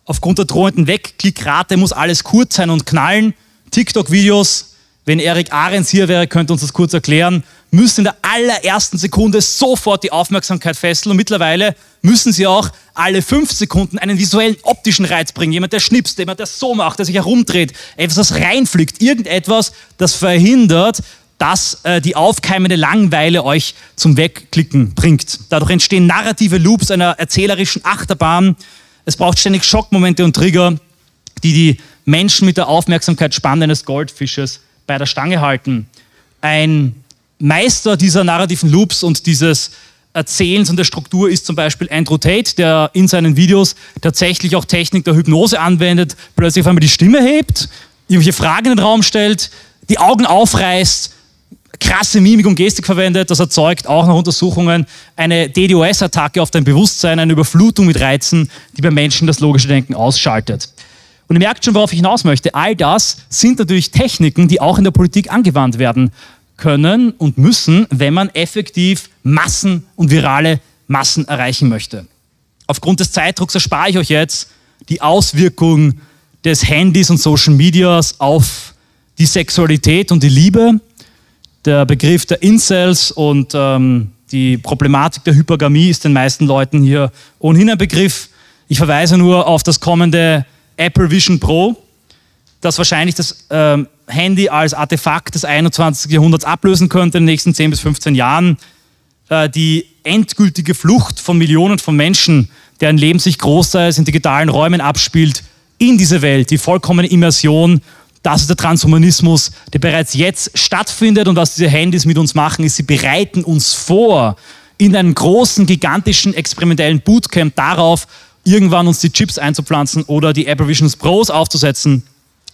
Aufgrund der drohenden Wegklickrate muss alles kurz sein und knallen. TikTok-Videos wenn Erik Ahrens hier wäre, könnte uns das kurz erklären, müssen in der allerersten Sekunde sofort die Aufmerksamkeit fesseln und mittlerweile müssen sie auch alle fünf Sekunden einen visuellen optischen Reiz bringen. Jemand, der schnipst, jemand, der so macht, der sich herumdreht, etwas, das reinfliegt, irgendetwas, das verhindert, dass äh, die aufkeimende Langweile euch zum Wegklicken bringt. Dadurch entstehen narrative Loops einer erzählerischen Achterbahn. Es braucht ständig Schockmomente und Trigger, die die Menschen mit der Aufmerksamkeitsspanne eines Goldfisches bei der Stange halten. Ein Meister dieser narrativen Loops und dieses Erzählens und der Struktur ist zum Beispiel Andrew Tate, der in seinen Videos tatsächlich auch Technik der Hypnose anwendet, plötzlich auf einmal die Stimme hebt, irgendwelche Fragen in den Raum stellt, die Augen aufreißt, krasse Mimik und Gestik verwendet. Das erzeugt auch nach Untersuchungen eine DDoS-Attacke auf dein Bewusstsein, eine Überflutung mit Reizen, die beim Menschen das logische Denken ausschaltet. Und ihr merkt schon, worauf ich hinaus möchte. All das sind natürlich Techniken, die auch in der Politik angewandt werden können und müssen, wenn man effektiv Massen und virale Massen erreichen möchte. Aufgrund des Zeitdrucks erspare ich euch jetzt die Auswirkung des Handys und Social Medias auf die Sexualität und die Liebe. Der Begriff der Incels und ähm, die Problematik der Hypergamie ist den meisten Leuten hier ohnehin ein Begriff. Ich verweise nur auf das kommende Apple Vision Pro, das wahrscheinlich das ähm, Handy als Artefakt des 21. Jahrhunderts ablösen könnte in den nächsten 10 bis 15 Jahren. Äh, die endgültige Flucht von Millionen von Menschen, deren Leben sich großteils in digitalen Räumen abspielt, in diese Welt, die vollkommene Immersion, das ist der Transhumanismus, der bereits jetzt stattfindet und was diese Handys mit uns machen, ist, sie bereiten uns vor in einem großen, gigantischen, experimentellen Bootcamp darauf, irgendwann uns die Chips einzupflanzen oder die Apple Visions Pros aufzusetzen,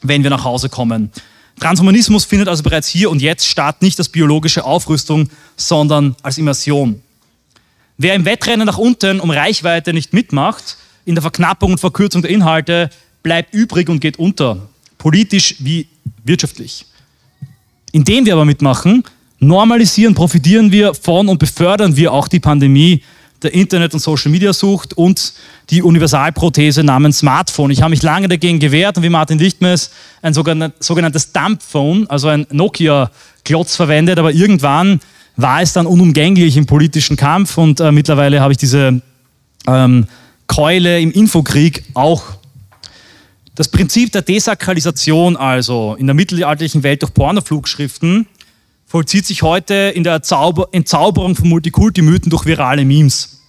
wenn wir nach Hause kommen. Transhumanismus findet also bereits hier und jetzt statt, nicht als biologische Aufrüstung, sondern als Immersion. Wer im Wettrennen nach unten um Reichweite nicht mitmacht, in der Verknappung und Verkürzung der Inhalte, bleibt übrig und geht unter, politisch wie wirtschaftlich. Indem wir aber mitmachen, normalisieren, profitieren wir von und befördern wir auch die Pandemie der Internet- und Social-Media-Sucht und die Universalprothese namens Smartphone. Ich habe mich lange dagegen gewehrt und wie Martin Lichtmes ein sogenanntes Dumpphone, also ein Nokia-Klotz verwendet, aber irgendwann war es dann unumgänglich im politischen Kampf und äh, mittlerweile habe ich diese ähm, Keule im Infokrieg auch. Das Prinzip der Desakralisation also in der mittelalterlichen Welt durch Pornoflugschriften vollzieht sich heute in der Entzauberung von Multikulti-Mythen durch virale Memes.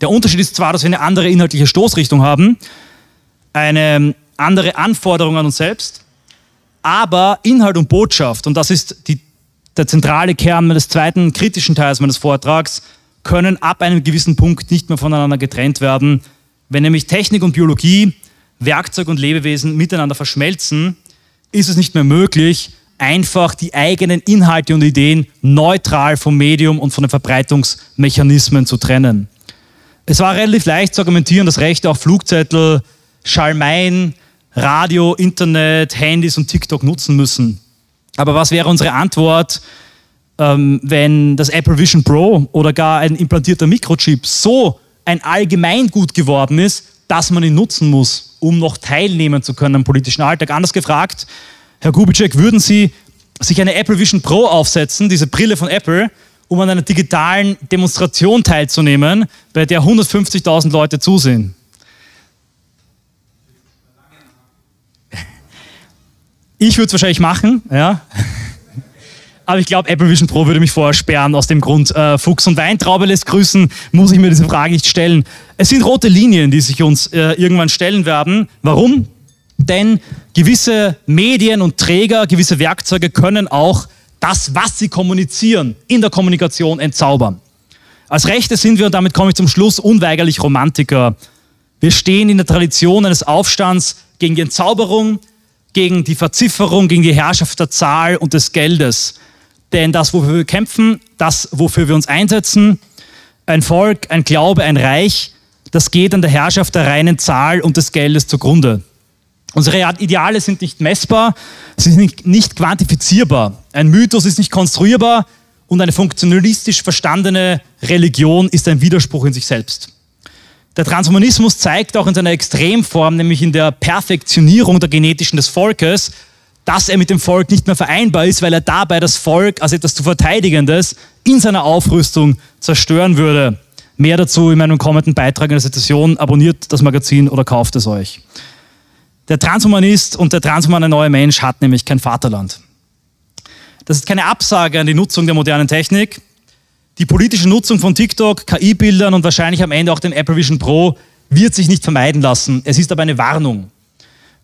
Der Unterschied ist zwar, dass wir eine andere inhaltliche Stoßrichtung haben, eine andere Anforderung an uns selbst, aber Inhalt und Botschaft, und das ist die, der zentrale Kern meines zweiten kritischen Teils meines Vortrags, können ab einem gewissen Punkt nicht mehr voneinander getrennt werden. Wenn nämlich Technik und Biologie, Werkzeug und Lebewesen miteinander verschmelzen, ist es nicht mehr möglich, einfach die eigenen Inhalte und Ideen neutral vom Medium und von den Verbreitungsmechanismen zu trennen. Es war relativ leicht zu argumentieren, dass Rechte auch Flugzettel, Schalmeien, Radio, Internet, Handys und TikTok nutzen müssen. Aber was wäre unsere Antwort, ähm, wenn das Apple Vision Pro oder gar ein implantierter Mikrochip so ein Allgemeingut geworden ist, dass man ihn nutzen muss, um noch teilnehmen zu können am politischen Alltag? Anders gefragt, Herr Kubitschek, würden Sie sich eine Apple Vision Pro aufsetzen, diese Brille von Apple, um an einer digitalen Demonstration teilzunehmen, bei der 150.000 Leute zusehen? Ich würde es wahrscheinlich machen, ja. Aber ich glaube, Apple Vision Pro würde mich vorher sperren aus dem Grund, äh, Fuchs und Weintraube lässt grüßen, muss ich mir diese Frage nicht stellen. Es sind rote Linien, die sich uns äh, irgendwann stellen werden. Warum? Denn gewisse Medien und Träger, gewisse Werkzeuge können auch das, was sie kommunizieren, in der Kommunikation entzaubern. Als Rechte sind wir, und damit komme ich zum Schluss, unweigerlich Romantiker. Wir stehen in der Tradition eines Aufstands gegen die Entzauberung, gegen die Verzifferung, gegen die Herrschaft der Zahl und des Geldes. Denn das, wofür wir kämpfen, das, wofür wir uns einsetzen, ein Volk, ein Glaube, ein Reich, das geht an der Herrschaft der reinen Zahl und des Geldes zugrunde. Unsere Ideale sind nicht messbar, sie sind nicht quantifizierbar. Ein Mythos ist nicht konstruierbar und eine funktionalistisch verstandene Religion ist ein Widerspruch in sich selbst. Der Transhumanismus zeigt auch in seiner Extremform, nämlich in der Perfektionierung der Genetischen des Volkes, dass er mit dem Volk nicht mehr vereinbar ist, weil er dabei das Volk als etwas zu Verteidigendes in seiner Aufrüstung zerstören würde. Mehr dazu in meinem kommenden Beitrag in der Situation. Abonniert das Magazin oder kauft es euch. Der Transhumanist und der transhumane neue Mensch hat nämlich kein Vaterland. Das ist keine Absage an die Nutzung der modernen Technik, die politische Nutzung von TikTok, KI-Bildern und wahrscheinlich am Ende auch den Apple Vision Pro wird sich nicht vermeiden lassen. Es ist aber eine Warnung.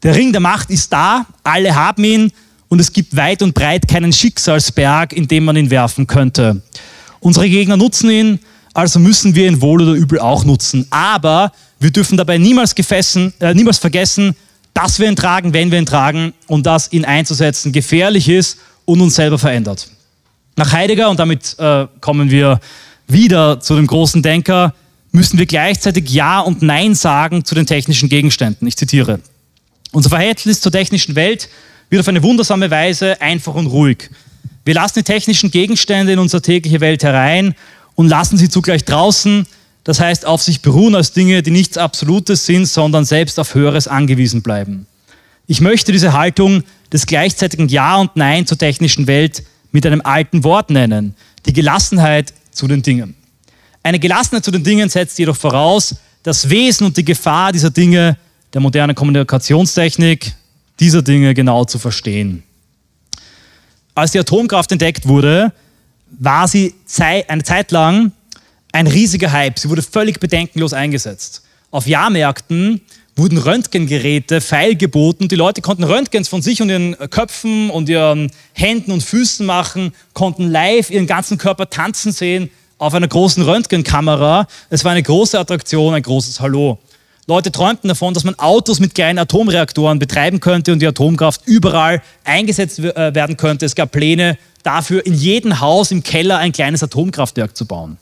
Der Ring der Macht ist da, alle haben ihn und es gibt weit und breit keinen Schicksalsberg, in dem man ihn werfen könnte. Unsere Gegner nutzen ihn, also müssen wir ihn wohl oder übel auch nutzen. Aber wir dürfen dabei niemals, gefessen, äh, niemals vergessen, dass wir ihn tragen, wenn wir ihn tragen und dass ihn einzusetzen gefährlich ist und uns selber verändert. Nach Heidegger, und damit äh, kommen wir wieder zu dem großen Denker, müssen wir gleichzeitig Ja und Nein sagen zu den technischen Gegenständen. Ich zitiere. Unser Verhältnis zur technischen Welt wird auf eine wundersame Weise einfach und ruhig. Wir lassen die technischen Gegenstände in unsere tägliche Welt herein und lassen sie zugleich draußen, das heißt auf sich beruhen als Dinge, die nichts Absolutes sind, sondern selbst auf Höheres angewiesen bleiben. Ich möchte diese Haltung des gleichzeitigen Ja und Nein zur technischen Welt mit einem alten Wort nennen, die Gelassenheit zu den Dingen. Eine Gelassenheit zu den Dingen setzt jedoch voraus, das Wesen und die Gefahr dieser Dinge, der modernen Kommunikationstechnik, dieser Dinge genau zu verstehen. Als die Atomkraft entdeckt wurde, war sie eine Zeit lang ein riesiger Hype. Sie wurde völlig bedenkenlos eingesetzt. Auf Jahrmärkten wurden Röntgengeräte feilgeboten. Die Leute konnten Röntgens von sich und ihren Köpfen und ihren Händen und Füßen machen, konnten live ihren ganzen Körper tanzen sehen auf einer großen Röntgenkamera. Es war eine große Attraktion, ein großes Hallo. Leute träumten davon, dass man Autos mit kleinen Atomreaktoren betreiben könnte und die Atomkraft überall eingesetzt äh, werden könnte. Es gab Pläne dafür, in jedem Haus im Keller ein kleines Atomkraftwerk zu bauen.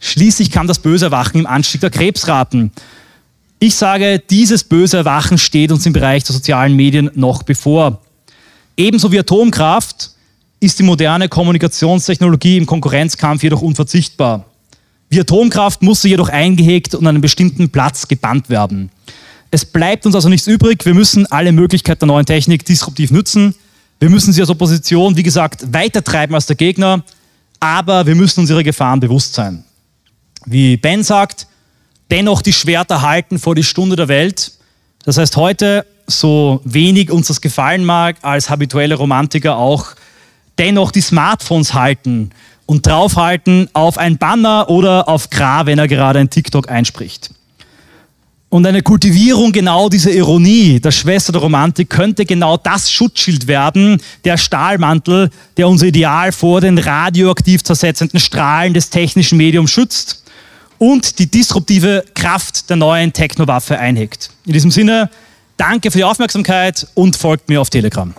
Schließlich kam das böse Erwachen im Anstieg der Krebsraten. Ich sage, dieses böse Erwachen steht uns im Bereich der sozialen Medien noch bevor. Ebenso wie Atomkraft ist die moderne Kommunikationstechnologie im Konkurrenzkampf jedoch unverzichtbar. Wie Atomkraft muss sie jedoch eingehegt und an einen bestimmten Platz gebannt werden. Es bleibt uns also nichts übrig. Wir müssen alle Möglichkeiten der neuen Technik disruptiv nutzen. Wir müssen sie als Opposition, wie gesagt, weitertreiben als der Gegner, aber wir müssen uns ihre Gefahren bewusst sein. Wie Ben sagt, dennoch die Schwerter halten vor die Stunde der Welt. Das heißt heute, so wenig uns das gefallen mag, als habituelle Romantiker auch, dennoch die Smartphones halten und draufhalten auf ein Banner oder auf Gra, wenn er gerade ein TikTok einspricht. Und eine Kultivierung genau dieser Ironie, der Schwester der Romantik, könnte genau das Schutzschild werden, der Stahlmantel, der unser Ideal vor den radioaktiv zersetzenden Strahlen des technischen Mediums schützt und die disruptive Kraft der neuen Technowaffe einhegt. In diesem Sinne, danke für die Aufmerksamkeit und folgt mir auf Telegram.